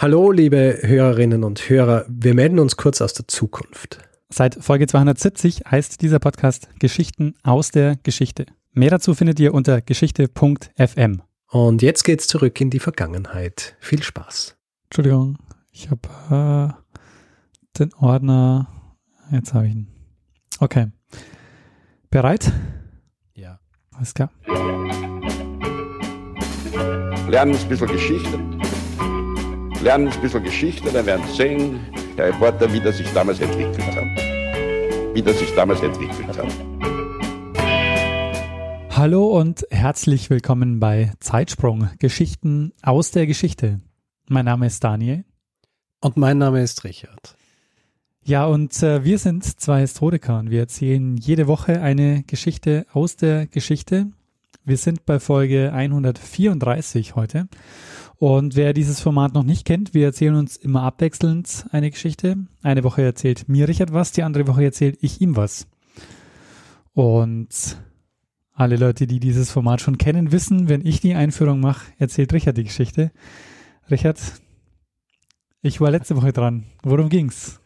Hallo, liebe Hörerinnen und Hörer. Wir melden uns kurz aus der Zukunft. Seit Folge 270 heißt dieser Podcast Geschichten aus der Geschichte. Mehr dazu findet ihr unter geschichte.fm. Und jetzt geht's zurück in die Vergangenheit. Viel Spaß. Entschuldigung, ich habe äh, den Ordner. Jetzt habe ich ihn. Okay. Bereit? Ja. Alles klar. Lernen ein bisschen Geschichte. Lernen ein bisschen Geschichte, dann werden sehen, Herr Reporter, wie das sich damals entwickelt hat. Wie das sich damals entwickelt hat. Hallo und herzlich willkommen bei Zeitsprung Geschichten aus der Geschichte. Mein Name ist Daniel. Und mein Name ist Richard. Ja, und äh, wir sind zwei Historiker und wir erzählen jede Woche eine Geschichte aus der Geschichte. Wir sind bei Folge 134 heute. Und wer dieses Format noch nicht kennt, wir erzählen uns immer abwechselnd eine Geschichte. Eine Woche erzählt mir Richard was, die andere Woche erzählt ich ihm was. Und alle Leute, die dieses Format schon kennen, wissen, wenn ich die Einführung mache, erzählt Richard die Geschichte. Richard, ich war letzte Woche dran. Worum ging's?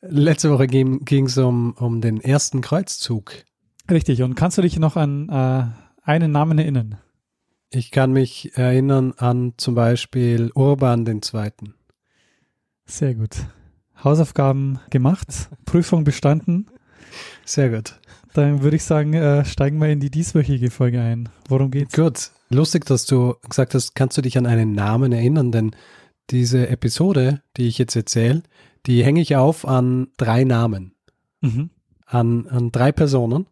Letzte Woche ging es um, um den ersten Kreuzzug. Richtig. Und kannst du dich noch an äh, einen Namen erinnern? Ich kann mich erinnern an zum Beispiel Urban II. Sehr gut. Hausaufgaben gemacht, Prüfung bestanden. Sehr gut. Dann würde ich sagen, äh, steigen wir in die dieswöchige Folge ein. Worum geht's? Gut. Lustig, dass du gesagt hast, kannst du dich an einen Namen erinnern, denn diese Episode, die ich jetzt erzähle, die hänge ich auf an drei Namen. Mhm. An, an drei Personen.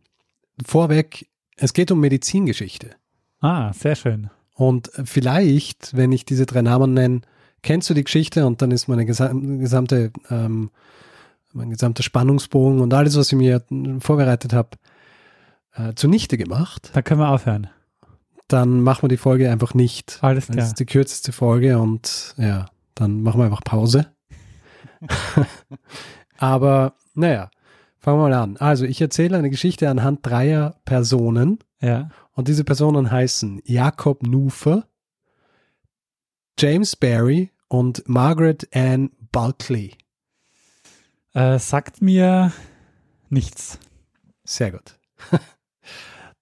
Vorweg, es geht um Medizingeschichte. Ah, sehr schön. Und vielleicht, wenn ich diese drei Namen nenne, kennst du die Geschichte und dann ist meine gesamte, ähm, mein gesamter Spannungsbogen und alles, was ich mir vorbereitet habe, äh, zunichte gemacht. Dann können wir aufhören. Dann machen wir die Folge einfach nicht. Alles klar. Das ist die kürzeste Folge und ja, dann machen wir einfach Pause. Aber naja, fangen wir mal an. Also ich erzähle eine Geschichte anhand dreier Personen. Ja. Und diese Personen heißen Jakob Nufer, James Barry und Margaret Ann Bulkley. Äh, sagt mir nichts. Sehr gut.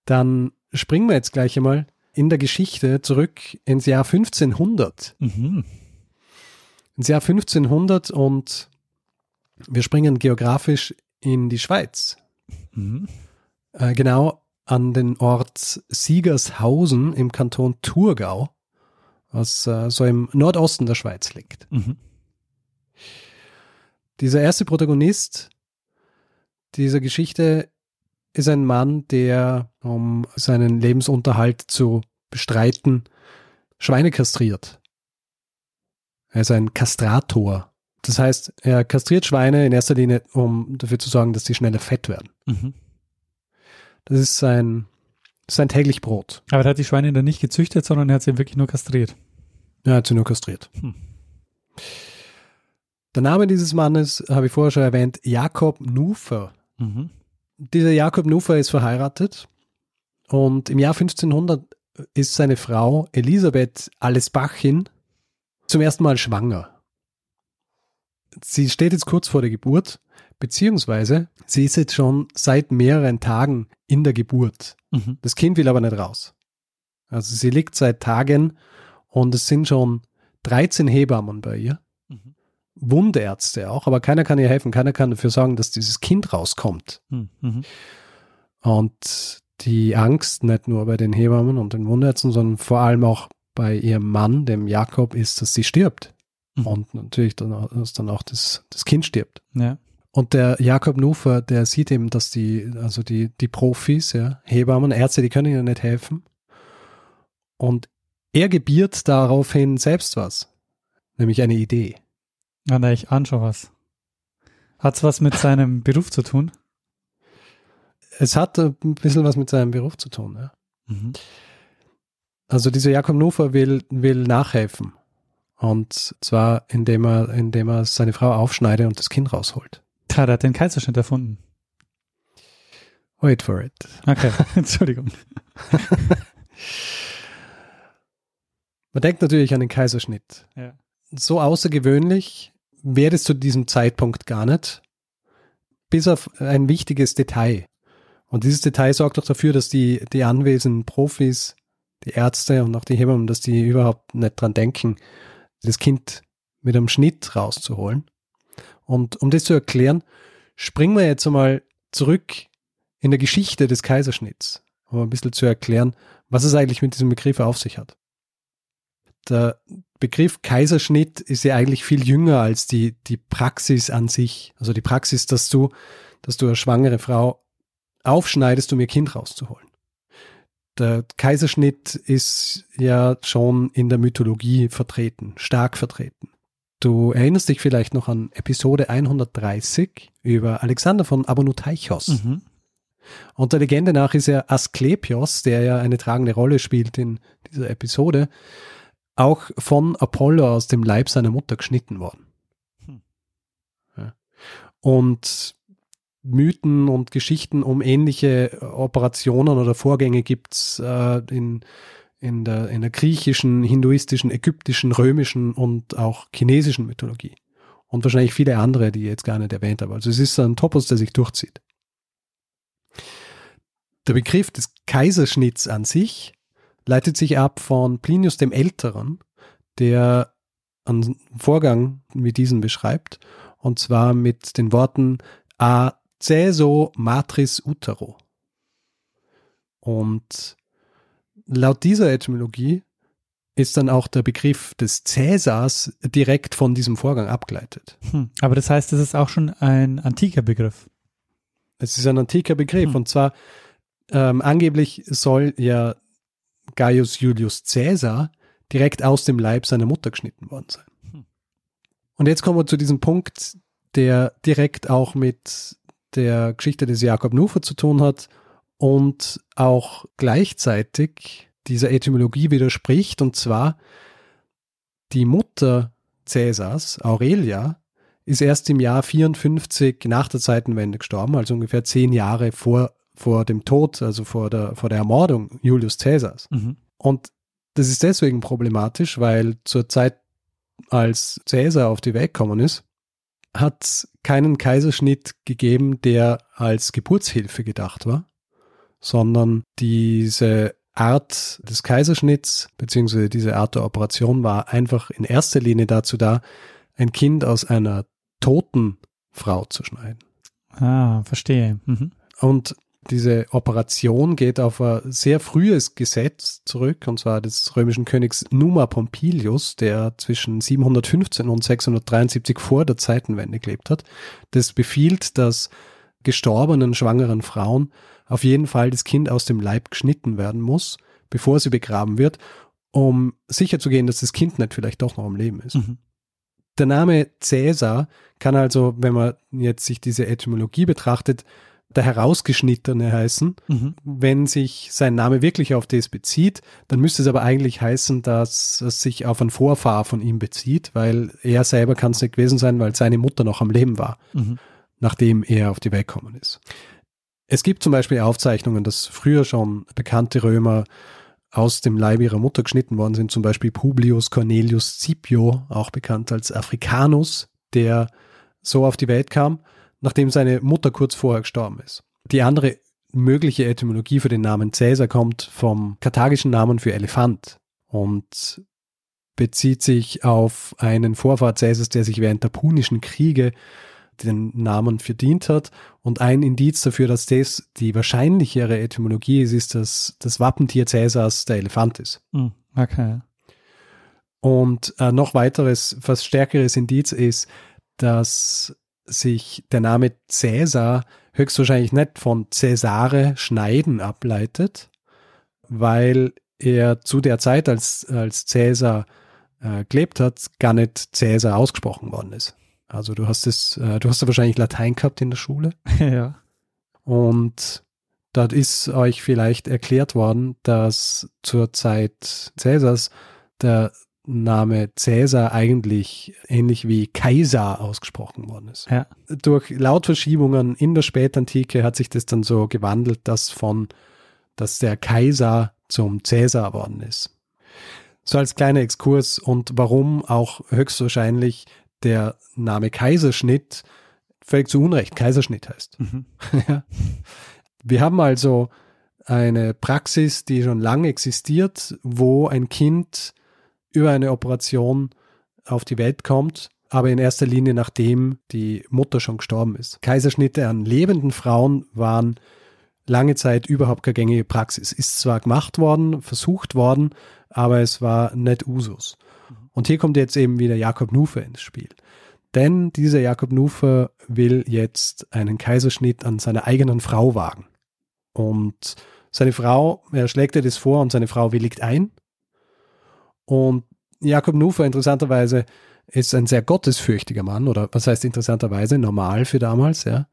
Dann springen wir jetzt gleich einmal in der Geschichte zurück ins Jahr 1500. Mhm. Ins Jahr 1500 und wir springen geografisch in die Schweiz. Mhm. Äh, genau an den Ort Siegershausen im Kanton Thurgau, was äh, so im Nordosten der Schweiz liegt. Mhm. Dieser erste Protagonist dieser Geschichte ist ein Mann, der, um seinen Lebensunterhalt zu bestreiten, Schweine kastriert. Er ist ein Kastrator. Das heißt, er kastriert Schweine in erster Linie, um dafür zu sorgen, dass sie schneller fett werden. Mhm. Das ist sein, sein täglich Brot. Aber er hat die Schweine dann nicht gezüchtet, sondern er hat sie wirklich nur kastriert. Er hat sie nur kastriert. Hm. Der Name dieses Mannes habe ich vorher schon erwähnt, Jakob Nufer. Mhm. Dieser Jakob Nufer ist verheiratet und im Jahr 1500 ist seine Frau Elisabeth Allesbachin zum ersten Mal schwanger. Sie steht jetzt kurz vor der Geburt, beziehungsweise sie ist jetzt schon seit mehreren Tagen in der Geburt. Mhm. Das Kind will aber nicht raus. Also sie liegt seit Tagen und es sind schon 13 Hebammen bei ihr. Mhm. Wundärzte auch, aber keiner kann ihr helfen, keiner kann dafür sorgen, dass dieses Kind rauskommt. Mhm. Mhm. Und die Angst, nicht nur bei den Hebammen und den Wundärzten, sondern vor allem auch bei ihrem Mann, dem Jakob, ist, dass sie stirbt. Mhm. Und natürlich dann auch, dass dann auch das, das Kind stirbt. Ja. Und der Jakob Nufer, der sieht eben, dass die, also die, die Profis, ja, Hebammen, Ärzte, die können ihnen nicht helfen. Und er gebiert daraufhin selbst was. Nämlich eine Idee. Ah, na, ich ahne schon was. Hat's was mit seinem Beruf zu tun? Es hat ein bisschen was mit seinem Beruf zu tun, ja. Mhm. Also dieser Jakob Nufer will, will nachhelfen. Und zwar, indem er, indem er seine Frau aufschneidet und das Kind rausholt. Der hat den Kaiserschnitt erfunden. Wait for it. Okay, Entschuldigung. Man denkt natürlich an den Kaiserschnitt. Ja. so außergewöhnlich wäre es zu diesem Zeitpunkt gar nicht, bis auf ein wichtiges Detail. Und dieses Detail sorgt auch dafür, dass die, die anwesenden Profis, die Ärzte und auch die Hebammen, dass die überhaupt nicht dran denken, das Kind mit einem Schnitt rauszuholen. Und um das zu erklären, springen wir jetzt einmal zurück in der Geschichte des Kaiserschnitts, um ein bisschen zu erklären, was es eigentlich mit diesem Begriff auf sich hat. Der Begriff Kaiserschnitt ist ja eigentlich viel jünger als die, die Praxis an sich. Also die Praxis, dass du, dass du eine schwangere Frau aufschneidest, um ihr Kind rauszuholen. Der Kaiserschnitt ist ja schon in der Mythologie vertreten, stark vertreten. Du erinnerst dich vielleicht noch an Episode 130 über Alexander von Abonoteichos. Mhm. Und der Legende nach ist er Asklepios, der ja eine tragende Rolle spielt in dieser Episode, auch von Apollo aus dem Leib seiner Mutter geschnitten worden. Hm. Ja. Und Mythen und Geschichten um ähnliche Operationen oder Vorgänge gibt es äh, in, in, der, in der griechischen, hinduistischen, ägyptischen, römischen und auch chinesischen Mythologie. Und wahrscheinlich viele andere, die ich jetzt gar nicht erwähnt habe. Also es ist ein Topos, der sich durchzieht. Der Begriff des Kaiserschnitts an sich leitet sich ab von Plinius dem Älteren, der einen Vorgang wie diesen beschreibt, und zwar mit den Worten a Caeso matris utero. Und laut dieser Etymologie ist dann auch der Begriff des Cäsars direkt von diesem Vorgang abgeleitet. Hm, aber das heißt, es ist auch schon ein antiker Begriff. Es ist ein antiker Begriff hm. und zwar ähm, angeblich soll ja Gaius Julius Caesar direkt aus dem Leib seiner Mutter geschnitten worden sein. Hm. Und jetzt kommen wir zu diesem Punkt, der direkt auch mit der Geschichte des Jakob Nufer zu tun hat und auch gleichzeitig dieser Etymologie widerspricht. Und zwar die Mutter Cäsars, Aurelia, ist erst im Jahr 54 nach der Zeitenwende gestorben, also ungefähr zehn Jahre vor, vor dem Tod, also vor der, vor der Ermordung Julius Cäsars. Mhm. Und das ist deswegen problematisch, weil zur Zeit, als Cäsar auf die Welt gekommen ist, hat es keinen Kaiserschnitt gegeben, der als Geburtshilfe gedacht war, sondern diese Art des Kaiserschnitts beziehungsweise diese Art der Operation war einfach in erster Linie dazu da, ein Kind aus einer toten Frau zu schneiden. Ah, verstehe. Mhm. Und diese Operation geht auf ein sehr frühes Gesetz zurück, und zwar des römischen Königs Numa Pompilius, der zwischen 715 und 673 vor der Zeitenwende gelebt hat. Das befiehlt, dass gestorbenen schwangeren Frauen auf jeden Fall das Kind aus dem Leib geschnitten werden muss, bevor sie begraben wird, um sicherzugehen, dass das Kind nicht vielleicht doch noch am Leben ist. Mhm. Der Name Cäsar kann also, wenn man jetzt sich diese Etymologie betrachtet, der Herausgeschnittene heißen. Mhm. Wenn sich sein Name wirklich auf das bezieht, dann müsste es aber eigentlich heißen, dass es sich auf einen Vorfahr von ihm bezieht, weil er selber kann es nicht gewesen sein, weil seine Mutter noch am Leben war, mhm. nachdem er auf die Welt gekommen ist. Es gibt zum Beispiel Aufzeichnungen, dass früher schon bekannte Römer aus dem Leib ihrer Mutter geschnitten worden sind, zum Beispiel Publius Cornelius Scipio, auch bekannt als Africanus, der so auf die Welt kam nachdem seine Mutter kurz vorher gestorben ist. Die andere mögliche Etymologie für den Namen Cäsar kommt vom karthagischen Namen für Elefant und bezieht sich auf einen Vorfahr Cäsars, der sich während der Punischen Kriege den Namen verdient hat. Und ein Indiz dafür, dass das die wahrscheinlichere Etymologie ist, ist, dass das Wappentier Cäsars der Elefant ist. Hm, okay. Und äh, noch weiteres, fast stärkeres Indiz ist, dass sich der Name Cäsar höchstwahrscheinlich nicht von Cäsare schneiden ableitet, weil er zu der Zeit, als, als Cäsar äh, gelebt hat, gar nicht Cäsar ausgesprochen worden ist. Also du hast es, äh, du hast ja wahrscheinlich Latein gehabt in der Schule. ja. Und dort ist euch vielleicht erklärt worden, dass zur Zeit Cäsars der Name Cäsar eigentlich ähnlich wie Kaiser ausgesprochen worden ist. Ja. Durch Lautverschiebungen in der Spätantike hat sich das dann so gewandelt, dass von, dass der Kaiser zum Cäsar worden ist. So als kleiner Exkurs und warum auch höchstwahrscheinlich der Name Kaiserschnitt völlig zu Unrecht Kaiserschnitt heißt. Mhm. ja. Wir haben also eine Praxis, die schon lange existiert, wo ein Kind über eine Operation auf die Welt kommt, aber in erster Linie nachdem die Mutter schon gestorben ist. Kaiserschnitte an lebenden Frauen waren lange Zeit überhaupt keine gängige Praxis. Ist zwar gemacht worden, versucht worden, aber es war nicht Usus. Und hier kommt jetzt eben wieder Jakob Nufer ins Spiel. Denn dieser Jakob Nufer will jetzt einen Kaiserschnitt an seiner eigenen Frau wagen. Und seine Frau, er schlägt ihr das vor und seine Frau willigt ein. Und Jakob Nufer interessanterweise ist ein sehr gottesfürchtiger Mann, oder was heißt interessanterweise, normal für damals, ja.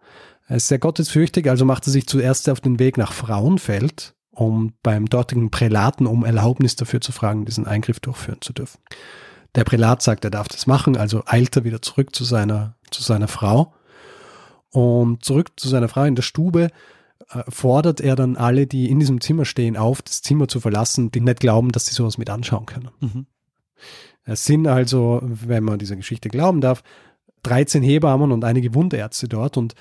Er ist sehr gottesfürchtig, also macht er sich zuerst auf den Weg nach Frauenfeld, um beim dortigen Prälaten um Erlaubnis dafür zu fragen, diesen Eingriff durchführen zu dürfen. Der Prälat sagt, er darf das machen, also eilt er wieder zurück zu seiner, zu seiner Frau. Und zurück zu seiner Frau in der Stube äh, fordert er dann alle, die in diesem Zimmer stehen, auf, das Zimmer zu verlassen, die nicht glauben, dass sie sowas mit anschauen können. Mhm. Es sind also, wenn man dieser Geschichte glauben darf, 13 Hebammen und einige Wundärzte dort und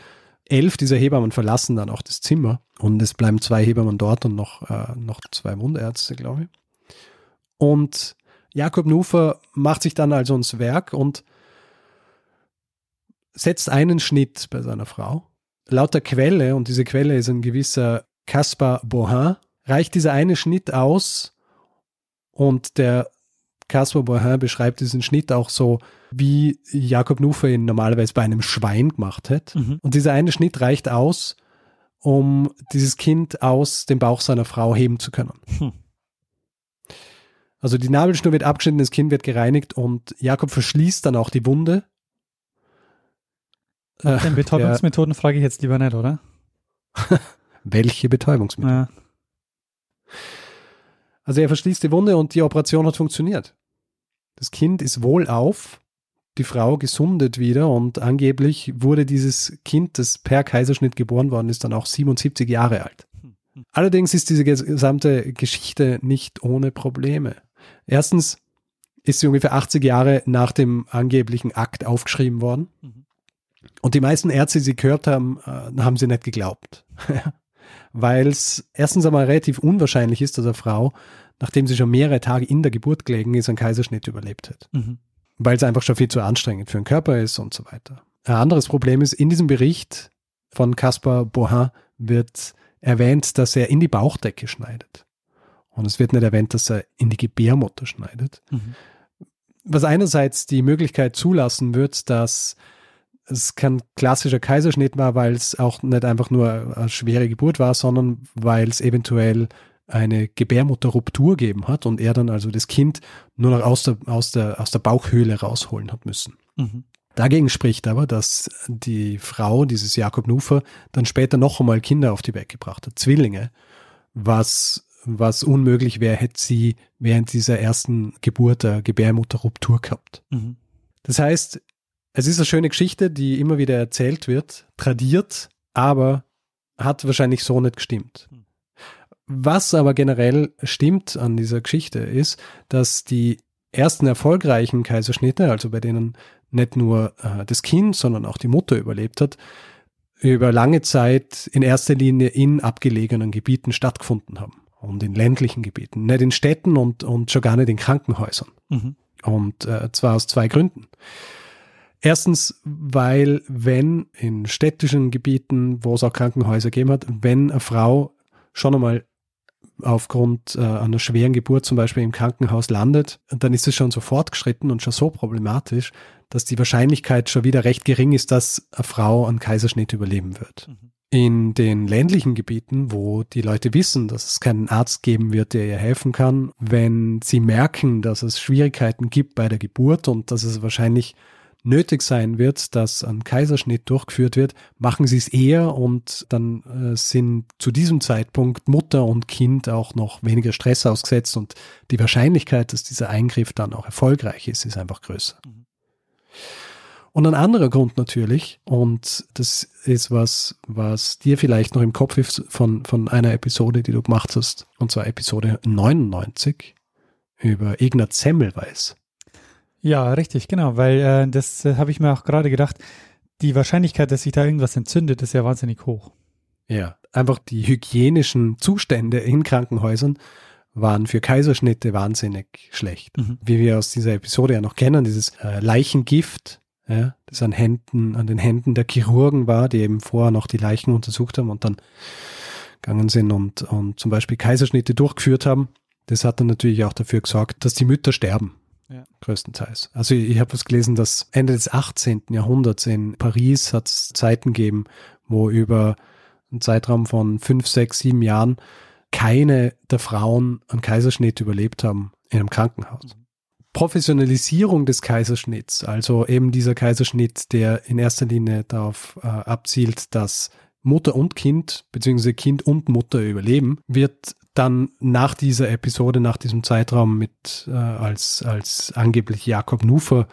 elf dieser Hebammen verlassen dann auch das Zimmer und es bleiben zwei Hebammen dort und noch, äh, noch zwei Wundärzte, glaube ich. Und Jakob Nufer macht sich dann also ins Werk und setzt einen Schnitt bei seiner Frau. Laut der Quelle, und diese Quelle ist ein gewisser Caspar Bohin, reicht dieser eine Schnitt aus und der Caspar Bohin beschreibt diesen Schnitt auch so, wie Jakob Nufer ihn normalerweise bei einem Schwein gemacht hätte. Mhm. Und dieser eine Schnitt reicht aus, um dieses Kind aus dem Bauch seiner Frau heben zu können. Hm. Also die Nabelschnur wird abgeschnitten, das Kind wird gereinigt und Jakob verschließt dann auch die Wunde. Äh, Den Betäubungsmethoden frage ich jetzt lieber nicht, oder? Welche Betäubungsmethoden? Ja. Also er verschließt die Wunde und die Operation hat funktioniert. Das Kind ist wohlauf, die Frau gesundet wieder und angeblich wurde dieses Kind, das per Kaiserschnitt geboren worden ist, dann auch 77 Jahre alt. Allerdings ist diese gesamte Geschichte nicht ohne Probleme. Erstens ist sie ungefähr 80 Jahre nach dem angeblichen Akt aufgeschrieben worden. Mhm. Und die meisten Ärzte, die sie gehört haben, äh, haben sie nicht geglaubt. Weil es erstens einmal relativ unwahrscheinlich ist, dass eine Frau, nachdem sie schon mehrere Tage in der Geburt gelegen ist, einen Kaiserschnitt überlebt hat. Mhm. Weil es einfach schon viel zu anstrengend für den Körper ist und so weiter. Ein anderes Problem ist, in diesem Bericht von Caspar Bohin wird erwähnt, dass er in die Bauchdecke schneidet. Und es wird nicht erwähnt, dass er in die Gebärmutter schneidet. Mhm. Was einerseits die Möglichkeit zulassen wird, dass es kein klassischer Kaiserschnitt war, weil es auch nicht einfach nur eine schwere Geburt war, sondern weil es eventuell eine Gebärmutterruptur geben hat und er dann also das Kind nur noch aus der, aus der, aus der Bauchhöhle rausholen hat müssen. Mhm. Dagegen spricht aber, dass die Frau, dieses Jakob Nufer, dann später noch einmal Kinder auf die Welt gebracht hat, Zwillinge, was was unmöglich wäre, hätte sie während dieser ersten Geburt der Gebärmutterruptur gehabt. Mhm. Das heißt, es ist eine schöne Geschichte, die immer wieder erzählt wird, tradiert, aber hat wahrscheinlich so nicht gestimmt. Was aber generell stimmt an dieser Geschichte ist, dass die ersten erfolgreichen Kaiserschnitte, also bei denen nicht nur äh, das Kind, sondern auch die Mutter überlebt hat, über lange Zeit in erster Linie in abgelegenen Gebieten stattgefunden haben und in ländlichen Gebieten, nicht in Städten und, und schon gar nicht in Krankenhäusern. Mhm. Und äh, zwar aus zwei Gründen. Erstens, weil wenn in städtischen Gebieten, wo es auch Krankenhäuser gegeben hat, wenn eine Frau schon einmal aufgrund äh, einer schweren Geburt zum Beispiel im Krankenhaus landet, dann ist es schon so fortgeschritten und schon so problematisch, dass die Wahrscheinlichkeit schon wieder recht gering ist, dass eine Frau einen Kaiserschnitt überleben wird. Mhm. In den ländlichen Gebieten, wo die Leute wissen, dass es keinen Arzt geben wird, der ihr helfen kann, wenn sie merken, dass es Schwierigkeiten gibt bei der Geburt und dass es wahrscheinlich nötig sein wird, dass ein Kaiserschnitt durchgeführt wird, machen sie es eher und dann äh, sind zu diesem Zeitpunkt Mutter und Kind auch noch weniger Stress ausgesetzt und die Wahrscheinlichkeit, dass dieser Eingriff dann auch erfolgreich ist, ist einfach größer. Mhm. Und ein anderer Grund natürlich, und das ist was, was dir vielleicht noch im Kopf ist von, von einer Episode, die du gemacht hast, und zwar Episode 99, über Ignaz Semmelweis. Ja, richtig, genau, weil äh, das äh, habe ich mir auch gerade gedacht. Die Wahrscheinlichkeit, dass sich da irgendwas entzündet, ist ja wahnsinnig hoch. Ja, einfach die hygienischen Zustände in Krankenhäusern waren für Kaiserschnitte wahnsinnig schlecht. Mhm. Wie wir aus dieser Episode ja noch kennen, dieses äh, Leichengift, ja, das an Händen, an den Händen der Chirurgen war, die eben vorher noch die Leichen untersucht haben und dann gegangen sind und, und zum Beispiel Kaiserschnitte durchgeführt haben. Das hat dann natürlich auch dafür gesorgt, dass die Mütter sterben. Ja. Größtenteils. Also ich, ich habe was gelesen, dass Ende des 18. Jahrhunderts in Paris hat es Zeiten gegeben, wo über einen Zeitraum von fünf, sechs, sieben Jahren keine der Frauen einen Kaiserschnitt überlebt haben in einem Krankenhaus. Professionalisierung des Kaiserschnitts, also eben dieser Kaiserschnitt, der in erster Linie darauf äh, abzielt, dass Mutter und Kind, beziehungsweise Kind und Mutter überleben, wird dann nach dieser Episode, nach diesem Zeitraum mit, äh, als, als angeblich Jakob Nufer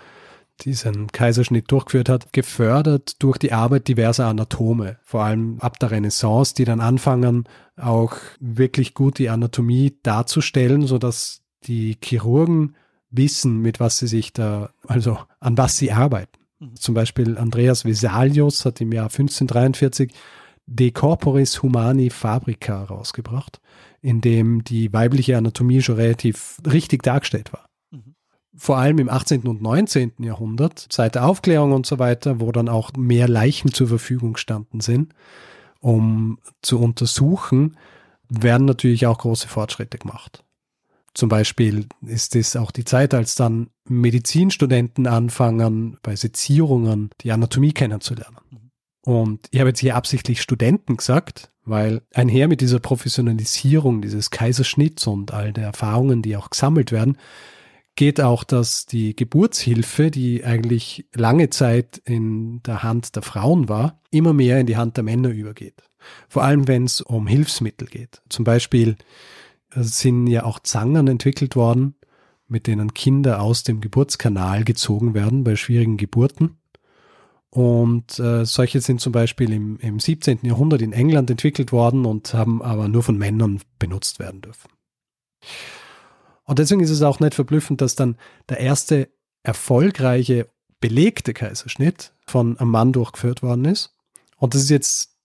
diesen Kaiserschnitt durchgeführt hat, gefördert durch die Arbeit diverser Anatome, vor allem ab der Renaissance, die dann anfangen, auch wirklich gut die Anatomie darzustellen, so dass die Chirurgen wissen, mit was sie sich da, also an was sie arbeiten. Mhm. Zum Beispiel Andreas Vesalius hat im Jahr 1543 De Corporis Humani Fabrica rausgebracht, in dem die weibliche Anatomie schon relativ richtig dargestellt war. Mhm. Vor allem im 18. und 19. Jahrhundert, seit der Aufklärung und so weiter, wo dann auch mehr Leichen zur Verfügung standen sind, um zu untersuchen, werden natürlich auch große Fortschritte gemacht. Zum Beispiel ist es auch die Zeit, als dann Medizinstudenten anfangen, bei Sezierungen die Anatomie kennenzulernen. Und ich habe jetzt hier absichtlich Studenten gesagt, weil einher mit dieser Professionalisierung dieses Kaiserschnitts und all der Erfahrungen, die auch gesammelt werden, geht auch, dass die Geburtshilfe, die eigentlich lange Zeit in der Hand der Frauen war, immer mehr in die Hand der Männer übergeht. Vor allem, wenn es um Hilfsmittel geht. Zum Beispiel sind ja auch Zangen entwickelt worden, mit denen Kinder aus dem Geburtskanal gezogen werden bei schwierigen Geburten. Und äh, solche sind zum Beispiel im, im 17. Jahrhundert in England entwickelt worden und haben aber nur von Männern benutzt werden dürfen. Und deswegen ist es auch nicht verblüffend, dass dann der erste erfolgreiche belegte Kaiserschnitt von einem Mann durchgeführt worden ist. Und das ist jetzt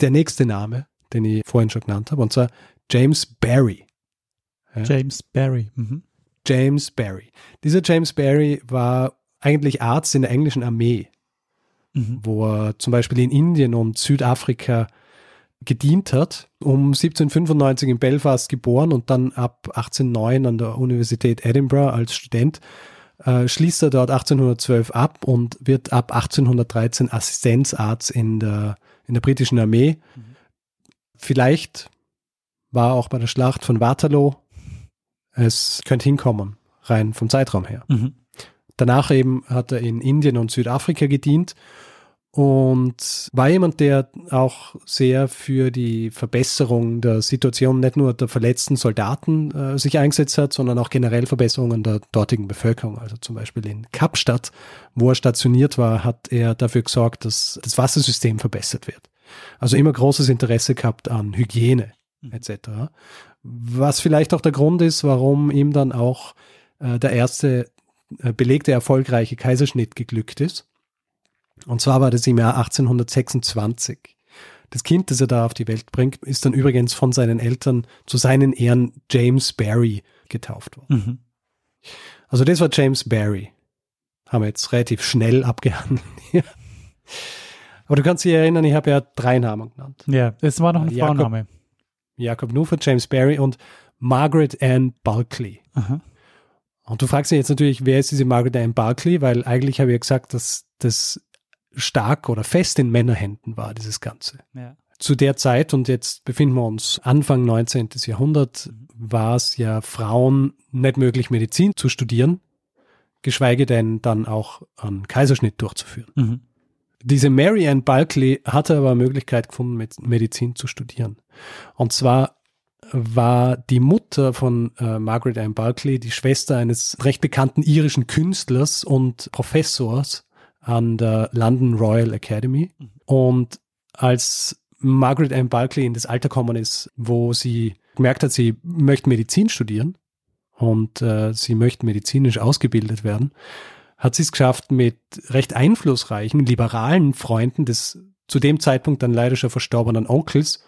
der nächste Name, den ich vorhin schon genannt habe, und zwar James Barry. Ja. James Barry. Mhm. James Barry. Dieser James Barry war eigentlich Arzt in der englischen Armee, Mhm. wo er zum Beispiel in Indien und Südafrika gedient hat, um 1795 in Belfast geboren und dann ab 1809 an der Universität Edinburgh als Student äh, schließt er dort 1812 ab und wird ab 1813 Assistenzarzt in der, in der britischen Armee. Mhm. Vielleicht war er auch bei der Schlacht von Waterloo. Es könnte hinkommen, rein vom Zeitraum her. Mhm. Danach eben hat er in Indien und Südafrika gedient und war jemand, der auch sehr für die Verbesserung der Situation nicht nur der verletzten Soldaten äh, sich eingesetzt hat, sondern auch generell Verbesserungen der dortigen Bevölkerung. Also zum Beispiel in Kapstadt, wo er stationiert war, hat er dafür gesorgt, dass das Wassersystem verbessert wird. Also immer großes Interesse gehabt an Hygiene. Etc. Was vielleicht auch der Grund ist, warum ihm dann auch äh, der erste äh, belegte erfolgreiche Kaiserschnitt geglückt ist. Und zwar war das im Jahr 1826. Das Kind, das er da auf die Welt bringt, ist dann übrigens von seinen Eltern zu seinen Ehren James Barry getauft worden. Mhm. Also das war James Barry. Haben wir jetzt relativ schnell abgehandelt. Aber du kannst dich erinnern, ich habe ja drei Namen genannt. Ja, es war noch ein Jakob- Frauenname. Jakob Nufer, James Barry und Margaret Ann Bulkley. Aha. Und du fragst dich jetzt natürlich, wer ist diese Margaret Ann Barkley? Weil eigentlich habe ich ja gesagt, dass das stark oder fest in Männerhänden war, dieses Ganze. Ja. Zu der Zeit, und jetzt befinden wir uns Anfang 19. Jahrhundert, Mhm. war es ja Frauen nicht möglich, Medizin zu studieren, geschweige denn dann auch einen Kaiserschnitt durchzuführen. Mhm. Diese Mary Ann Bulkley hatte aber Möglichkeit gefunden, Medizin zu studieren. Und zwar war die Mutter von äh, Margaret Ann Bulkley die Schwester eines recht bekannten irischen Künstlers und Professors an der London Royal Academy. Und als Margaret Ann Bulkley in das Alter gekommen ist, wo sie gemerkt hat, sie möchte Medizin studieren und äh, sie möchte medizinisch ausgebildet werden, hat sie es geschafft, mit recht einflussreichen, liberalen Freunden des zu dem Zeitpunkt dann leider schon verstorbenen Onkels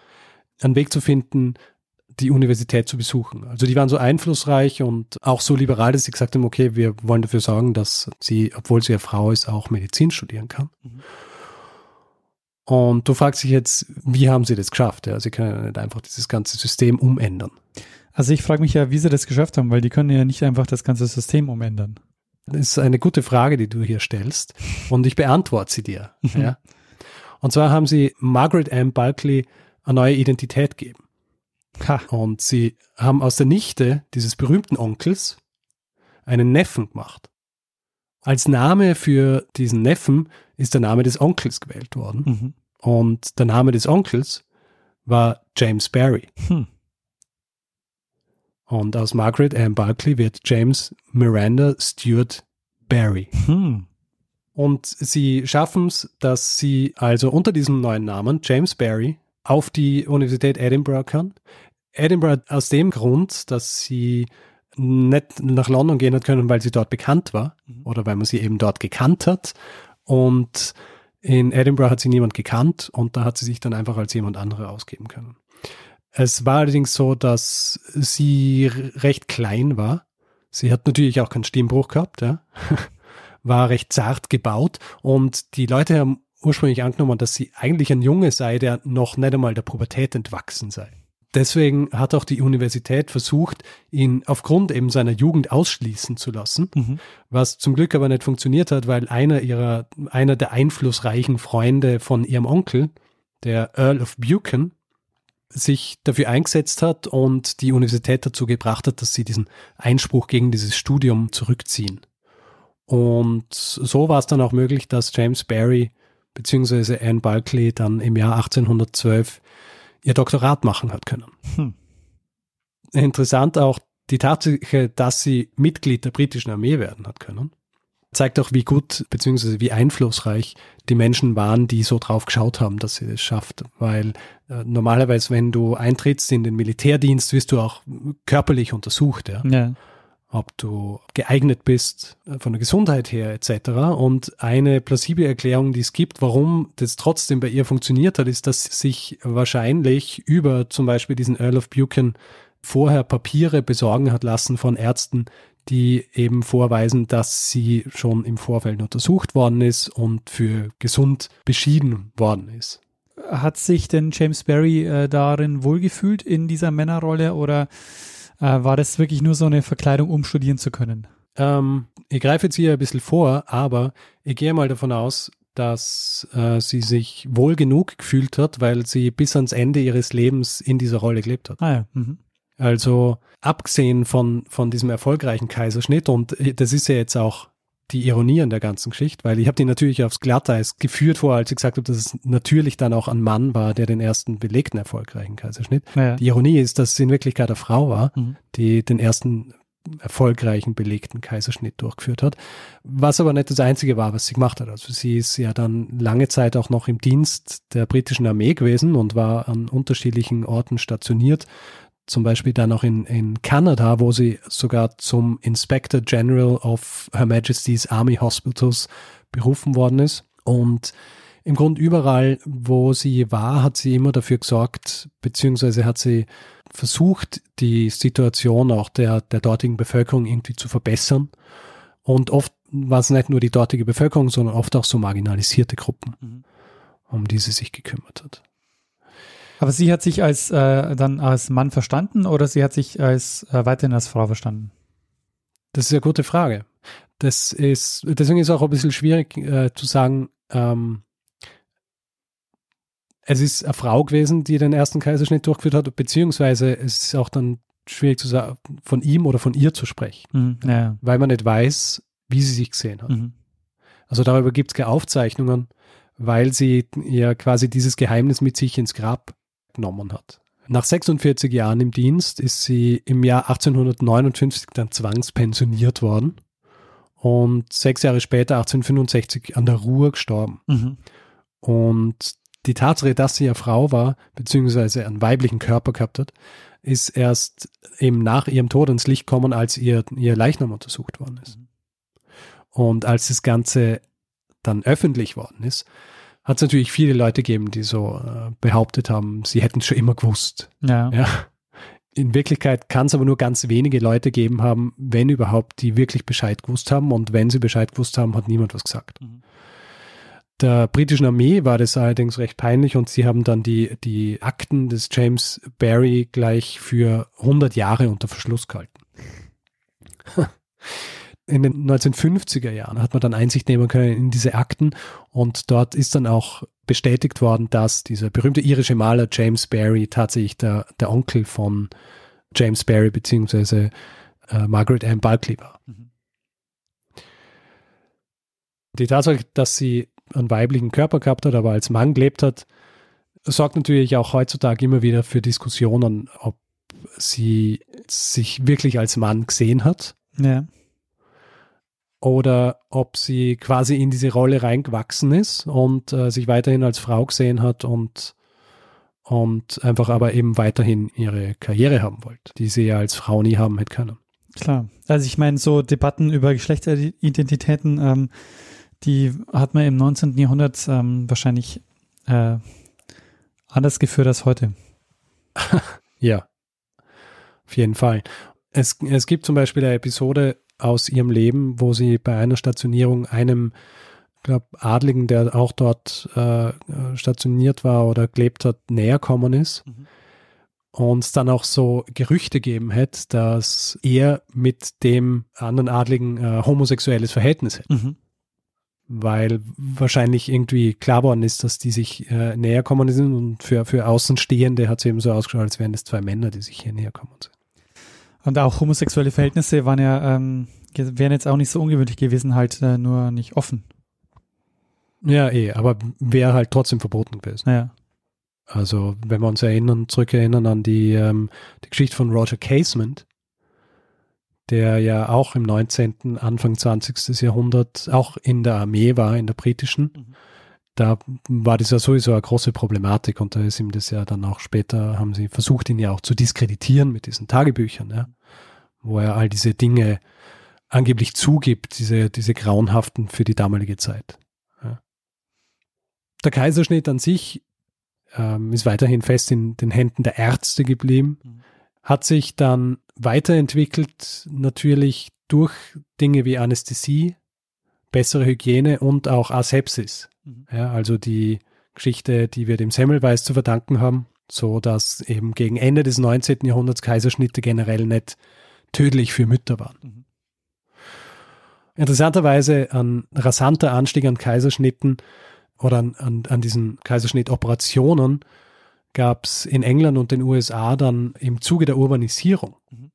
einen Weg zu finden, die Universität zu besuchen. Also die waren so einflussreich und auch so liberal, dass sie gesagt haben, okay, wir wollen dafür sorgen, dass sie, obwohl sie eine Frau ist, auch Medizin studieren kann. Mhm. Und du fragst dich jetzt, wie haben sie das geschafft? Ja, sie können ja nicht einfach dieses ganze System umändern. Also ich frage mich ja, wie sie das geschafft haben, weil die können ja nicht einfach das ganze System umändern. Das ist eine gute Frage, die du hier stellst und ich beantworte sie dir. ja. Und zwar haben sie Margaret M. Bulkley eine neue Identität gegeben. Ha. Und sie haben aus der Nichte dieses berühmten Onkels einen Neffen gemacht. Als Name für diesen Neffen ist der Name des Onkels gewählt worden. Mhm. Und der Name des Onkels war James Barry. Hm. Und aus Margaret Ann Barkley wird James Miranda Stewart Barry. Hm. Und sie schaffen es, dass sie also unter diesem neuen Namen, James Barry, auf die Universität Edinburgh kann. Edinburgh aus dem Grund, dass sie nicht nach London gehen hat können, weil sie dort bekannt war mhm. oder weil man sie eben dort gekannt hat. Und in Edinburgh hat sie niemand gekannt und da hat sie sich dann einfach als jemand andere ausgeben können. Es war allerdings so, dass sie recht klein war. Sie hat natürlich auch keinen Stimmbruch gehabt, ja. war recht zart gebaut und die Leute haben ursprünglich angenommen, dass sie eigentlich ein Junge sei, der noch nicht einmal der Pubertät entwachsen sei. Deswegen hat auch die Universität versucht, ihn aufgrund eben seiner Jugend ausschließen zu lassen, mhm. was zum Glück aber nicht funktioniert hat, weil einer ihrer, einer der einflussreichen Freunde von ihrem Onkel, der Earl of Buchan, sich dafür eingesetzt hat und die Universität dazu gebracht hat, dass sie diesen Einspruch gegen dieses Studium zurückziehen. Und so war es dann auch möglich, dass James Barry bzw. Anne Bulkley dann im Jahr 1812 ihr Doktorat machen hat können. Hm. Interessant auch die Tatsache, dass sie Mitglied der britischen Armee werden hat können, zeigt auch, wie gut bzw. wie einflussreich die Menschen waren, die so drauf geschaut haben, dass sie das schafft. Weil äh, normalerweise, wenn du eintrittst in den Militärdienst, wirst du auch körperlich untersucht. Ja. ja ob du geeignet bist äh, von der Gesundheit her etc. Und eine plausible Erklärung, die es gibt, warum das trotzdem bei ihr funktioniert hat, ist, dass sich wahrscheinlich über zum Beispiel diesen Earl of Buchan vorher Papiere besorgen hat lassen von Ärzten, die eben vorweisen, dass sie schon im Vorfeld untersucht worden ist und für gesund beschieden worden ist. Hat sich denn James Barry äh, darin wohlgefühlt in dieser Männerrolle oder äh, war das wirklich nur so eine Verkleidung, um studieren zu können? Ähm, ich greife jetzt hier ein bisschen vor, aber ich gehe mal davon aus, dass äh, sie sich wohl genug gefühlt hat, weil sie bis ans Ende ihres Lebens in dieser Rolle gelebt hat. Ah ja. Mhm. Also abgesehen von, von diesem erfolgreichen Kaiserschnitt, und das ist ja jetzt auch die Ironie an der ganzen Geschichte, weil ich habe die natürlich aufs Glatteis geführt vor, als ich gesagt habe, dass es natürlich dann auch ein Mann war, der den ersten belegten erfolgreichen Kaiserschnitt. Ja. Die Ironie ist, dass es in Wirklichkeit eine Frau war, mhm. die den ersten erfolgreichen belegten Kaiserschnitt durchgeführt hat. Was aber nicht das Einzige war, was sie gemacht hat. Also sie ist ja dann lange Zeit auch noch im Dienst der britischen Armee gewesen und war an unterschiedlichen Orten stationiert zum Beispiel dann auch in, in Kanada, wo sie sogar zum Inspector General of Her Majesty's Army Hospitals berufen worden ist. Und im Grunde überall, wo sie war, hat sie immer dafür gesorgt, beziehungsweise hat sie versucht, die Situation auch der, der dortigen Bevölkerung irgendwie zu verbessern. Und oft war es nicht nur die dortige Bevölkerung, sondern oft auch so marginalisierte Gruppen, mhm. um die sie sich gekümmert hat. Aber sie hat sich als äh, dann als Mann verstanden oder sie hat sich als äh, weiterhin als Frau verstanden? Das ist eine gute Frage. Das ist, deswegen ist es auch ein bisschen schwierig äh, zu sagen, ähm, es ist eine Frau gewesen, die den ersten Kaiserschnitt durchgeführt hat, beziehungsweise es ist auch dann schwierig zu sagen, von ihm oder von ihr zu sprechen, mhm, ja. weil man nicht weiß, wie sie sich gesehen hat. Mhm. Also darüber gibt es keine Aufzeichnungen, weil sie ja quasi dieses Geheimnis mit sich ins Grab genommen hat. Nach 46 Jahren im Dienst ist sie im Jahr 1859 dann zwangspensioniert worden und sechs Jahre später, 1865, an der Ruhr gestorben. Mhm. Und die Tatsache, dass sie ja Frau war, beziehungsweise einen weiblichen Körper gehabt hat, ist erst eben nach ihrem Tod ins Licht gekommen, als ihr, ihr Leichnam untersucht worden ist. Und als das Ganze dann öffentlich worden ist, hat es natürlich viele Leute gegeben, die so äh, behauptet haben, sie hätten es schon immer gewusst. Ja. ja. In Wirklichkeit kann es aber nur ganz wenige Leute geben haben, wenn überhaupt, die wirklich Bescheid gewusst haben. Und wenn sie Bescheid gewusst haben, hat niemand was gesagt. Mhm. Der britischen Armee war das allerdings recht peinlich und sie haben dann die, die Akten des James Barry gleich für 100 Jahre unter Verschluss gehalten. In den 1950er Jahren hat man dann Einsicht nehmen können in diese Akten und dort ist dann auch bestätigt worden, dass dieser berühmte irische Maler James Barry tatsächlich der, der Onkel von James Barry beziehungsweise äh, Margaret Ann Bulkley war. Mhm. Die Tatsache, dass sie einen weiblichen Körper gehabt hat, aber als Mann gelebt hat, sorgt natürlich auch heutzutage immer wieder für Diskussionen, ob sie sich wirklich als Mann gesehen hat Ja. Oder ob sie quasi in diese Rolle reingewachsen ist und äh, sich weiterhin als Frau gesehen hat und, und einfach aber eben weiterhin ihre Karriere haben wollte, die sie ja als Frau nie haben hätte können. Klar. Also ich meine, so Debatten über Geschlechteridentitäten, ähm, die hat man im 19. Jahrhundert ähm, wahrscheinlich äh, anders geführt als heute. Ja, auf jeden Fall. Es, es gibt zum Beispiel eine Episode aus ihrem Leben, wo sie bei einer Stationierung einem, glaube Adligen, der auch dort äh, stationiert war oder gelebt hat, näher kommen ist. Mhm. Und es dann auch so Gerüchte geben hätte, dass er mit dem anderen Adligen äh, homosexuelles Verhältnis hätte. Mhm. Weil wahrscheinlich irgendwie klar worden ist, dass die sich äh, näher kommen sind und für, für Außenstehende hat es eben so ausgeschaut, als wären es zwei Männer, die sich hier näher kommen sind. Und auch homosexuelle Verhältnisse waren ja, ähm, wären jetzt auch nicht so ungewöhnlich gewesen, halt äh, nur nicht offen. Ja, eh, aber wäre halt trotzdem verboten gewesen. Naja. Also, wenn wir uns erinnern, zurückerinnern an die, ähm, die Geschichte von Roger Casement, der ja auch im 19., Anfang 20. Jahrhundert auch in der Armee war, in der britischen, Mhm. Da war das ja sowieso eine große Problematik und da ist ihm das ja dann auch später, haben sie versucht, ihn ja auch zu diskreditieren mit diesen Tagebüchern, ja, wo er all diese Dinge angeblich zugibt, diese, diese grauenhaften für die damalige Zeit. Ja. Der Kaiserschnitt an sich ähm, ist weiterhin fest in den Händen der Ärzte geblieben, Mhm. hat sich dann weiterentwickelt, natürlich durch Dinge wie Anästhesie, bessere Hygiene und auch Asepsis. Mhm. Ja, also die Geschichte, die wir dem Semmelweis zu verdanken haben, so dass eben gegen Ende des 19. Jahrhunderts Kaiserschnitte generell nicht tödlich für Mütter waren. Mhm. Interessanterweise ein rasanter Anstieg an Kaiserschnitten oder an, an, an diesen Kaiserschnittoperationen gab es in England und den USA dann im Zuge der Urbanisierung, Mhm.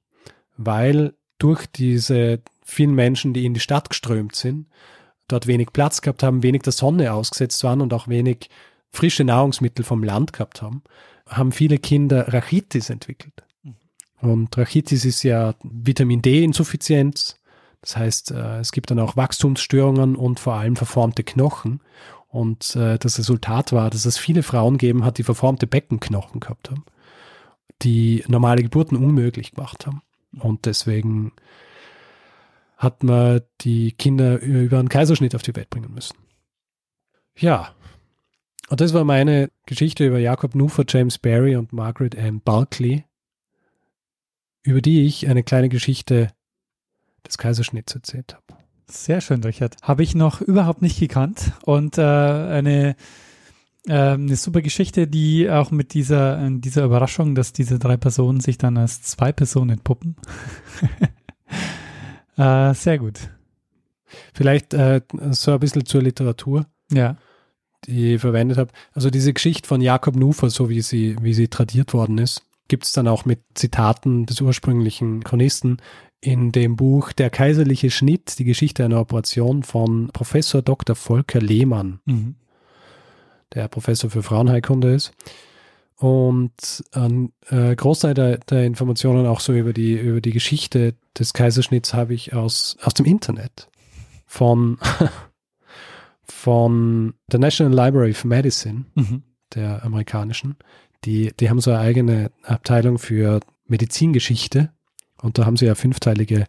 weil durch diese vielen Menschen, die in die Stadt geströmt sind, dort wenig Platz gehabt haben, wenig der Sonne ausgesetzt waren und auch wenig frische Nahrungsmittel vom Land gehabt haben, haben viele Kinder Rachitis entwickelt. Mhm. Und Rachitis ist ja Vitamin D-Insuffizienz. Das heißt, äh, es gibt dann auch Wachstumsstörungen und vor allem verformte Knochen. Und äh, das Resultat war, dass es viele Frauen gegeben hat, die verformte Beckenknochen gehabt haben, die normale Geburten unmöglich gemacht haben. Und deswegen hat man die Kinder über einen Kaiserschnitt auf die Welt bringen müssen. Ja, und das war meine Geschichte über Jakob Nufer, James Barry und Margaret Ann Barclay, über die ich eine kleine Geschichte des Kaiserschnitts erzählt habe. Sehr schön, Richard. Habe ich noch überhaupt nicht gekannt und äh, eine, äh, eine super Geschichte, die auch mit dieser, dieser Überraschung, dass diese drei Personen sich dann als zwei Personen entpuppen. äh, sehr gut. Vielleicht äh, so ein bisschen zur Literatur, Ja. die ich verwendet habe. Also diese Geschichte von Jakob Nufer, so wie sie, wie sie tradiert worden ist, gibt es dann auch mit Zitaten des ursprünglichen Chronisten in dem Buch Der kaiserliche Schnitt, die Geschichte einer Operation von Professor Dr. Volker Lehmann. Mhm. der Professor für Frauenheilkunde ist. Und ein äh, Großteil der, der Informationen auch so über die, über die Geschichte des Kaiserschnitts habe ich aus, aus dem Internet. Von, von der National Library of Medicine. Mhm. der amerikanischen. Die, die haben so eine eigene Abteilung für Medizingeschichte und da haben sie ja fünfteilige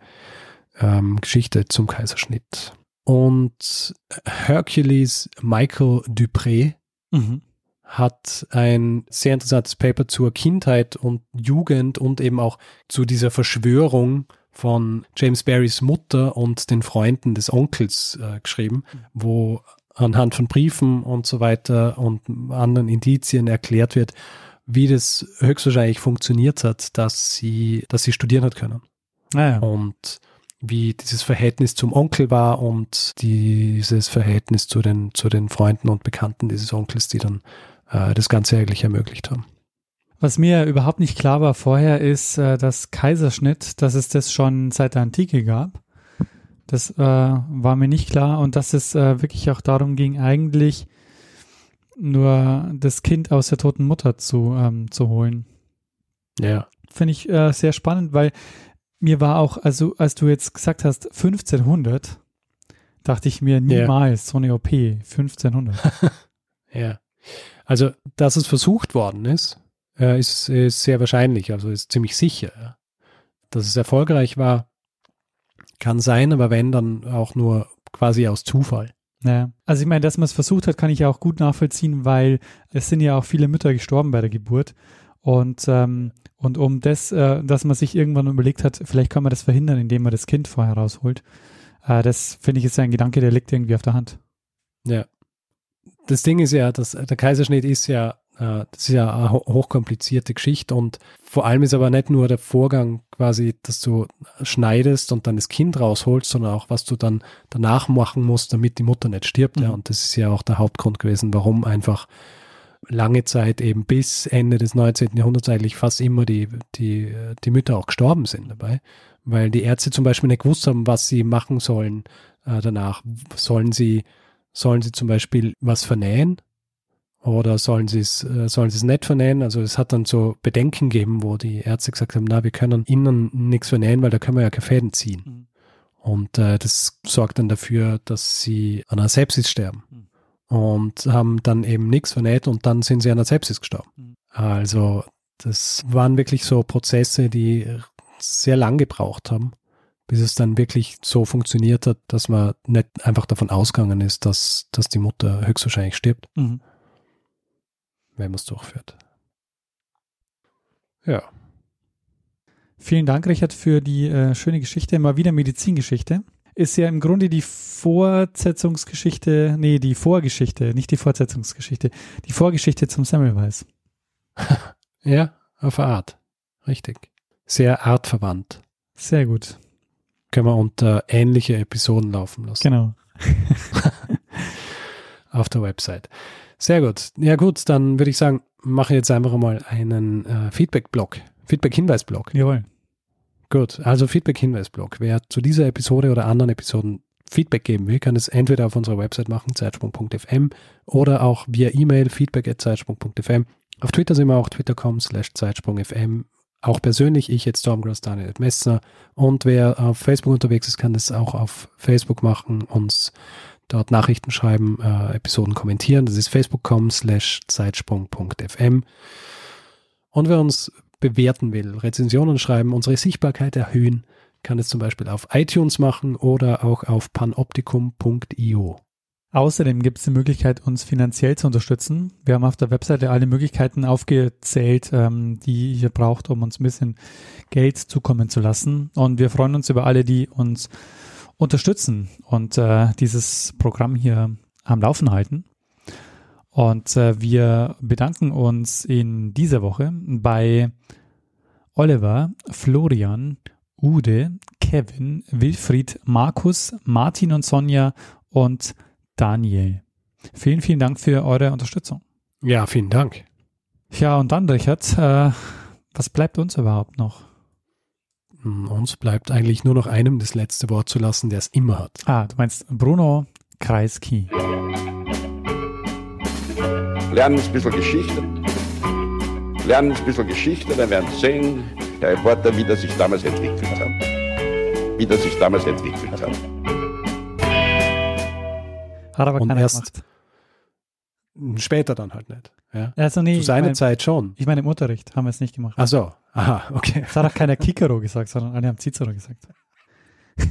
ähm, Geschichte zum Kaiserschnitt. Und Hercules Michael Dupré Mhm. Hat ein sehr interessantes Paper zur Kindheit und Jugend und eben auch zu dieser Verschwörung von James Barrys Mutter und den Freunden des Onkels äh, geschrieben, wo anhand von Briefen und so weiter und anderen Indizien erklärt wird, wie das höchstwahrscheinlich funktioniert hat, dass sie, dass sie studieren hat können Naja. und wie dieses Verhältnis zum Onkel war und dieses Verhältnis zu den, zu den Freunden und Bekannten dieses Onkels, die dann äh, das Ganze eigentlich ermöglicht haben. Was mir überhaupt nicht klar war vorher, ist äh, das Kaiserschnitt, dass es das schon seit der Antike gab. Das äh, war mir nicht klar und dass es äh, wirklich auch darum ging, eigentlich nur das Kind aus der toten Mutter zu, ähm, zu holen. Ja. Finde ich äh, sehr spannend, weil mir war auch, also als du jetzt gesagt hast 1500, dachte ich mir niemals so eine OP 1500. Ja. Also, dass es versucht worden ist, äh, ist, ist sehr wahrscheinlich, also ist ziemlich sicher. Ja. Dass es erfolgreich war, kann sein, aber wenn, dann auch nur quasi aus Zufall. Ja. Also ich meine, dass man es versucht hat, kann ich ja auch gut nachvollziehen, weil es sind ja auch viele Mütter gestorben bei der Geburt. Und, ähm, und um das, äh, dass man sich irgendwann überlegt hat, vielleicht kann man das verhindern, indem man das Kind vorher rausholt. Äh, das finde ich ist ein Gedanke, der liegt irgendwie auf der Hand. Ja. Das Ding ist ja, dass der Kaiserschnitt ist ja, äh, das ist ja eine ho- hochkomplizierte Geschichte und vor allem ist aber nicht nur der Vorgang quasi, dass du schneidest und dann das Kind rausholst, sondern auch, was du dann danach machen musst, damit die Mutter nicht stirbt. Ja. Mhm. Und das ist ja auch der Hauptgrund gewesen, warum einfach lange Zeit eben bis Ende des 19. Jahrhunderts eigentlich fast immer die, die, die Mütter auch gestorben sind dabei, weil die Ärzte zum Beispiel nicht gewusst haben, was sie machen sollen äh, danach. Sollen sie, sollen sie zum Beispiel was vernähen oder sollen sie es, äh, sollen sie es nicht vernähen? Also es hat dann so Bedenken gegeben, wo die Ärzte gesagt haben, na, wir können innen nichts vernähen, weil da können wir ja keine Fäden ziehen. Mhm. Und äh, das sorgt dann dafür, dass sie an einer Sepsis sterben. Und haben dann eben nichts vernäht und dann sind sie an einer Sepsis gestorben. Mhm. Also das waren wirklich so Prozesse, die sehr lang gebraucht haben, bis es dann wirklich so funktioniert hat, dass man nicht einfach davon ausgegangen ist, dass, dass die Mutter höchstwahrscheinlich stirbt, Mhm. wenn man es durchführt. Ja, Vielen Dank, Richard, für die äh, schöne Geschichte. Mal wieder Medizingeschichte. Ist ja im Grunde die Fortsetzungsgeschichte, nee, die Vorgeschichte, nicht die Fortsetzungsgeschichte, die Vorgeschichte zum Semmelweis. ja, auf eine Art. Richtig. Sehr artverwandt. Sehr gut. Können wir unter ähnliche Episoden laufen lassen. Genau. auf der Website. Sehr gut. Ja gut, dann würde ich sagen, mache jetzt einfach mal einen äh, Feedback-Blog, Feedback-Hinweis-Blog. Jawohl. Gut, also Feedback-Hinweis-Blog. Wer zu dieser Episode oder anderen Episoden Feedback geben will, kann es entweder auf unserer Website machen, zeitsprung.fm oder auch via E-Mail feedback.zeitsprung.fm. Auf Twitter sind wir auch twitter.com slash zeitsprung.fm. Auch persönlich, ich jetzt Stormgrass Daniel Messner. Und wer auf Facebook unterwegs ist, kann das auch auf Facebook machen, uns dort Nachrichten schreiben, äh, Episoden kommentieren. Das ist facebook.com slash zeitsprung.fm. Und wer uns bewerten will, Rezensionen schreiben, unsere Sichtbarkeit erhöhen, kann es zum Beispiel auf iTunes machen oder auch auf panoptikum.io. Außerdem gibt es die Möglichkeit, uns finanziell zu unterstützen. Wir haben auf der Webseite alle Möglichkeiten aufgezählt, ähm, die ihr braucht, um uns ein bisschen Geld zukommen zu lassen. Und wir freuen uns über alle, die uns unterstützen und äh, dieses Programm hier am Laufen halten. Und äh, wir bedanken uns in dieser Woche bei Oliver, Florian, Ude, Kevin, Wilfried, Markus, Martin und Sonja und Daniel. Vielen, vielen Dank für eure Unterstützung. Ja, vielen Dank. Ja, und dann, Richard, äh, was bleibt uns überhaupt noch? Hm, Uns bleibt eigentlich nur noch einem das letzte Wort zu lassen, der es immer hat. Ah, du meinst Bruno Kreisky. Lernen ein bisschen Geschichte. Lernen ein bisschen Geschichte, dann werden Sie sehen, der Reporter, wie das sich damals entwickelt hat. Wie das sich damals entwickelt hat. Hat aber Und keiner erst- gemacht. Später dann halt nicht. Ja? Also nee, Zu ich seiner mein, Zeit schon. ich meine im Unterricht haben wir es nicht gemacht. Ach so. Aha, okay. Es hat auch keiner Kikero gesagt, sondern alle haben Cicero gesagt.